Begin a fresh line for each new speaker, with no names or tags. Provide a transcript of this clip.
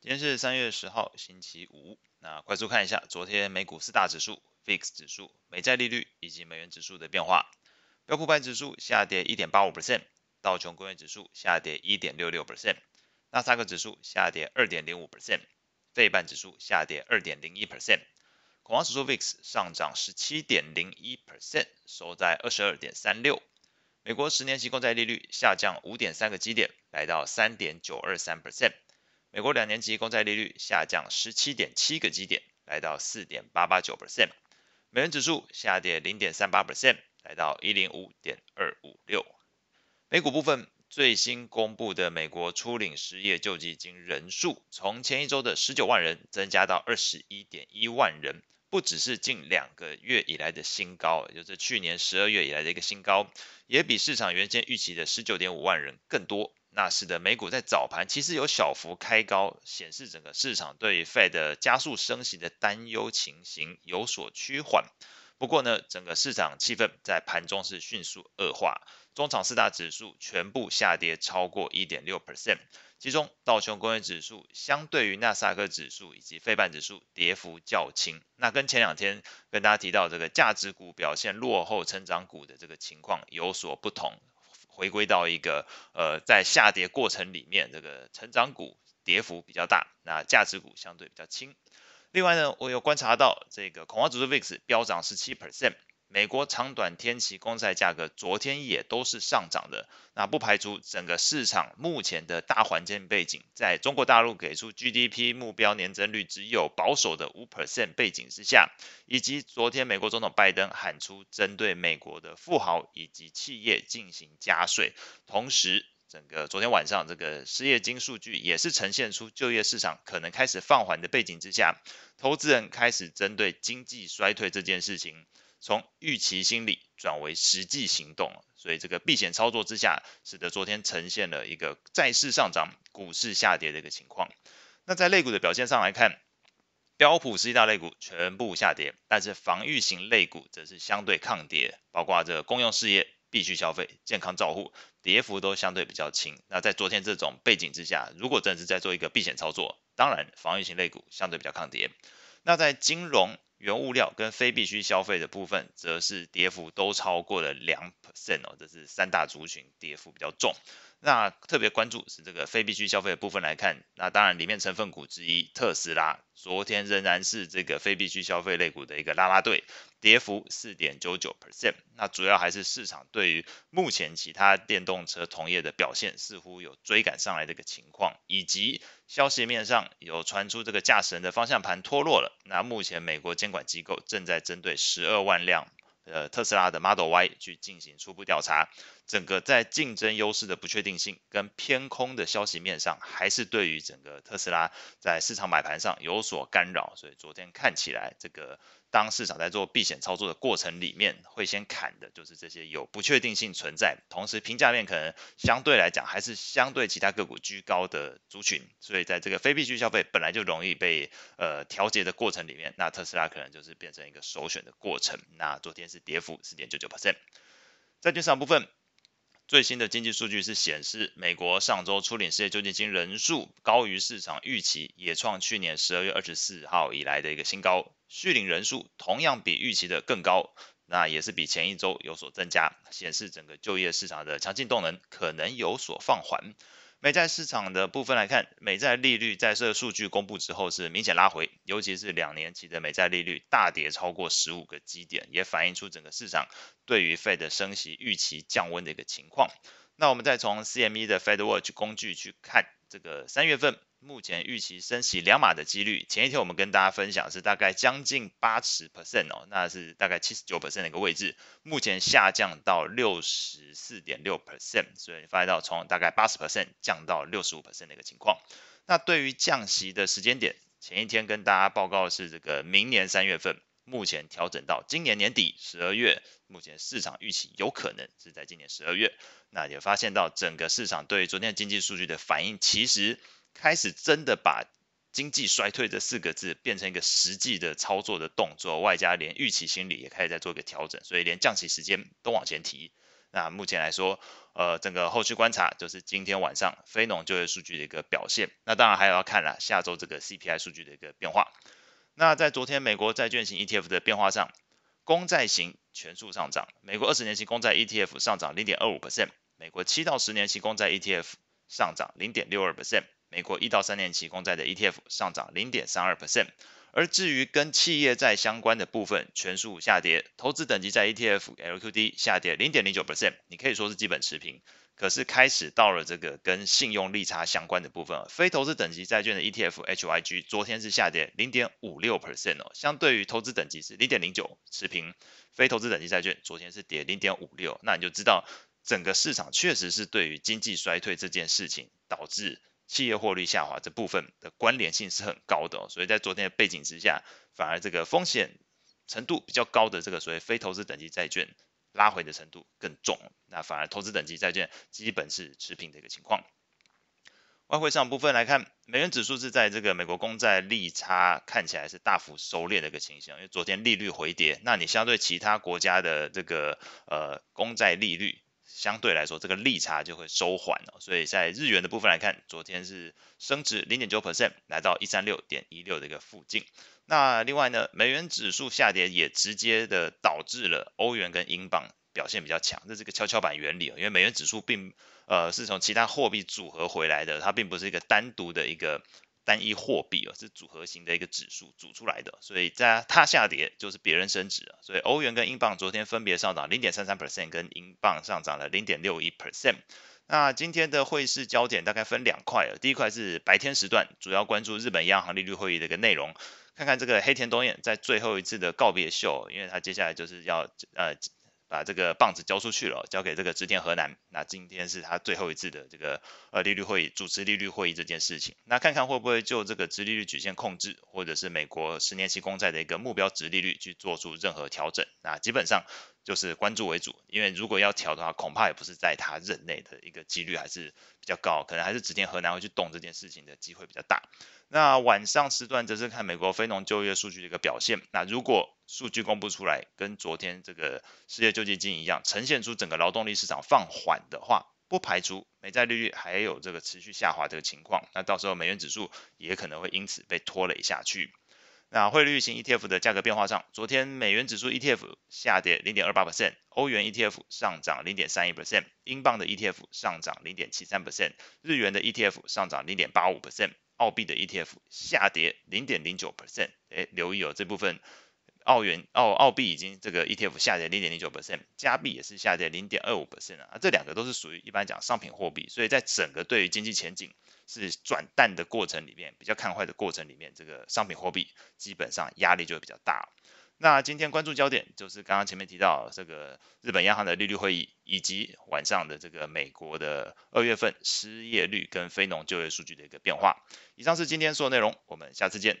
今天是三月十号，星期五。那快速看一下昨天美股四大指数、VIX 指数、美债利率以及美元指数的变化。标普百指数下跌一点八五 percent，道琼工业指数下跌一点六六 percent，纳斯达克指数下跌二点零五 percent，费半指数下跌二点零一 percent，恐慌指数 VIX 上涨十七点零一 percent，收在二十二点三六。美国十年期公债利率下降五点三个基点，来到三点九二三 percent。美国两年期公债利率下降十七点七个基点，来到四点八八九 percent。美元指数下跌零点三八 percent，来到一零五点二五六。美股部分，最新公布的美国初领失业救济金人数，从前一周的十九万人增加到二十一点一万人，不只是近两个月以来的新高，也就是去年十二月以来的一个新高，也比市场原先预期的十九点五万人更多。那使得美股在早盘其实有小幅开高，显示整个市场对 Fed 加速升息的担忧情形有所趋缓。不过呢，整个市场气氛在盘中是迅速恶化，中场四大指数全部下跌超过一点六 percent，其中道琼工业指数相对于纳斯达克指数以及费半指数跌幅较轻。那跟前两天跟大家提到这个价值股表现落后成长股的这个情况有所不同。回归到一个呃，在下跌过程里面，这个成长股跌幅比较大，那价值股相对比较轻。另外呢，我有观察到这个恐慌指数 VIX 飙涨十七 percent。美国长短天期公债价格昨天也都是上涨的，那不排除整个市场目前的大环境背景，在中国大陆给出 GDP 目标年增率只有保守的五 percent 背景之下，以及昨天美国总统拜登喊出针对美国的富豪以及企业进行加税，同时整个昨天晚上这个失业金数据也是呈现出就业市场可能开始放缓的背景之下，投资人开始针对经济衰退这件事情。从预期心理转为实际行动，所以这个避险操作之下，使得昨天呈现了一个债市上涨、股市下跌的一个情况。那在类股的表现上来看，标普十大类股全部下跌，但是防御型类股则是相对抗跌，包括这个公用事业、必需消费、健康照护，跌幅都相对比较轻。那在昨天这种背景之下，如果真的是在做一个避险操作，当然防御型类股相对比较抗跌。那在金融、原物料跟非必需消费的部分，则是跌幅都超过了两 percent 哦，这是三大族群跌幅比较重。那特别关注是这个非必需消费的部分来看，那当然里面成分股之一特斯拉，昨天仍然是这个非必需消费类股的一个拉拉队，跌幅四点九九 percent。那主要还是市场对于目前其他电动车同业的表现似乎有追赶上来的一个情况，以及消息面上有传出这个驾驶人的方向盘脱落了。那目前美国监管机构正在针对十二万辆。呃，特斯拉的 Model Y 去进行初步调查，整个在竞争优势的不确定性跟偏空的消息面上，还是对于整个特斯拉在市场买盘上有所干扰，所以昨天看起来这个。当市场在做避险操作的过程里面，会先砍的就是这些有不确定性存在，同时评价面可能相对来讲还是相对其他个股居高的族群，所以在这个非必需消费本来就容易被呃调节的过程里面，那特斯拉可能就是变成一个首选的过程。那昨天是跌幅四点九九 percent，债券市场部分。最新的经济数据是显示，美国上周初领失业救济金人数高于市场预期，也创去年十二月二十四号以来的一个新高。续领人数同样比预期的更高，那也是比前一周有所增加，显示整个就业市场的强劲动能可能有所放缓。美债市场的部分来看，美债利率在这个数据公布之后是明显拉回，尤其是两年期的美债利率大跌超过十五个基点，也反映出整个市场对于 Fed 升息预期降温的一个情况。那我们再从 CME 的 Fed Watch 工具去看这个三月份。目前预期升息两码的几率，前一天我们跟大家分享是大概将近八十 percent 哦，那是大概七十九 percent 的一个位置，目前下降到六十四点六 percent，所以你发现到从大概八十 percent 降到六十五 percent 的一个情况。那对于降息的时间点，前一天跟大家报告是这个明年三月份，目前调整到今年年底十二月，目前市场预期有可能是在今年十二月。那也发现到整个市场对于昨天经济数据的反应，其实。开始真的把经济衰退这四个字变成一个实际的操作的动作，外加连预期心理也开始在做一个调整，所以连降息时间都往前提。那目前来说，呃，整个后续观察就是今天晚上非农就业数据的一个表现。那当然还有要看了下周这个 CPI 数据的一个变化。那在昨天美国债券型 ETF 的变化上，公债型全数上涨，美国二十年期公债 ETF 上涨零点二五 percent，美国七到十年期公债 ETF 上涨零点六二 percent，美国一到三年期公债的 ETF 上涨零点三二 percent。而至于跟企业债相关的部分，全数下跌，投资等级债 ETF LQD 下跌零点零九 percent，你可以说是基本持平。可是开始到了这个跟信用利差相关的部分，非投资等级债券的 ETF HYG 昨天是下跌零点五六 percent 哦，相对于投资等级是零点零九持平，非投资等级债券昨天是跌零点五六，那你就知道整个市场确实是对于经济衰退这件事情导致。企业获利下滑这部分的关联性是很高的，所以在昨天的背景之下，反而这个风险程度比较高的这个所谓非投资等级债券拉回的程度更重，那反而投资等级债券基本是持平的一个情况。外汇上部分来看，美元指数是在这个美国公债利差看起来是大幅收敛的一个情形，因为昨天利率回跌，那你相对其他国家的这个呃公债利率。相对来说，这个利差就会收缓了，所以在日元的部分来看，昨天是升值零点九 percent，来到一三六点一六的一个附近。那另外呢，美元指数下跌也直接的导致了欧元跟英镑表现比较强，这是个跷跷板原理，因为美元指数并呃是从其他货币组合回来的，它并不是一个单独的一个。单一货币哦，是组合型的一个指数组出来的，所以在它下跌就是别人升值啊，所以欧元跟英镑昨天分别上涨零点三三 percent，跟英镑上涨了零点六一 percent。那今天的汇市焦点大概分两块，第一块是白天时段，主要关注日本央行利率会议的一个内容，看看这个黑田东彦在最后一次的告别秀，因为他接下来就是要呃。把这个棒子交出去了，交给这个植田和男。那今天是他最后一次的这个呃利率会议，主持利率会议这件事情。那看看会不会就这个殖利率曲线控制，或者是美国十年期公债的一个目标殖利率去做出任何调整。那基本上就是关注为主，因为如果要调的话，恐怕也不是在他任内的一个几率还是比较高，可能还是植田和男会去动这件事情的机会比较大。那晚上时段则是看美国非农就业数据的一个表现。那如果数据公布出来，跟昨天这个失业救济金一样，呈现出整个劳动力市场放缓的话，不排除美债利率还有这个持续下滑这个情况。那到时候美元指数也可能会因此被拖累下去。那汇率型 ETF 的价格变化上，昨天美元指数 ETF 下跌零点二八 percent，欧元 ETF 上涨零点三一 percent，英镑的 ETF 上涨零点七三 percent，日元的 ETF 上涨零点八五 percent。澳币的 ETF 下跌零点零九 percent，哎，留意哦，这部分澳元、澳澳币已经这个 ETF 下跌零点零九 percent，加币也是下跌零点二五 percent 啊，这两个都是属于一般讲商品货币，所以在整个对于经济前景是转淡的过程里面，比较看坏的过程里面，这个商品货币基本上压力就会比较大。那今天关注焦点就是刚刚前面提到这个日本央行的利率会议，以及晚上的这个美国的二月份失业率跟非农就业数据的一个变化。以上是今天所有内容，我们下次见。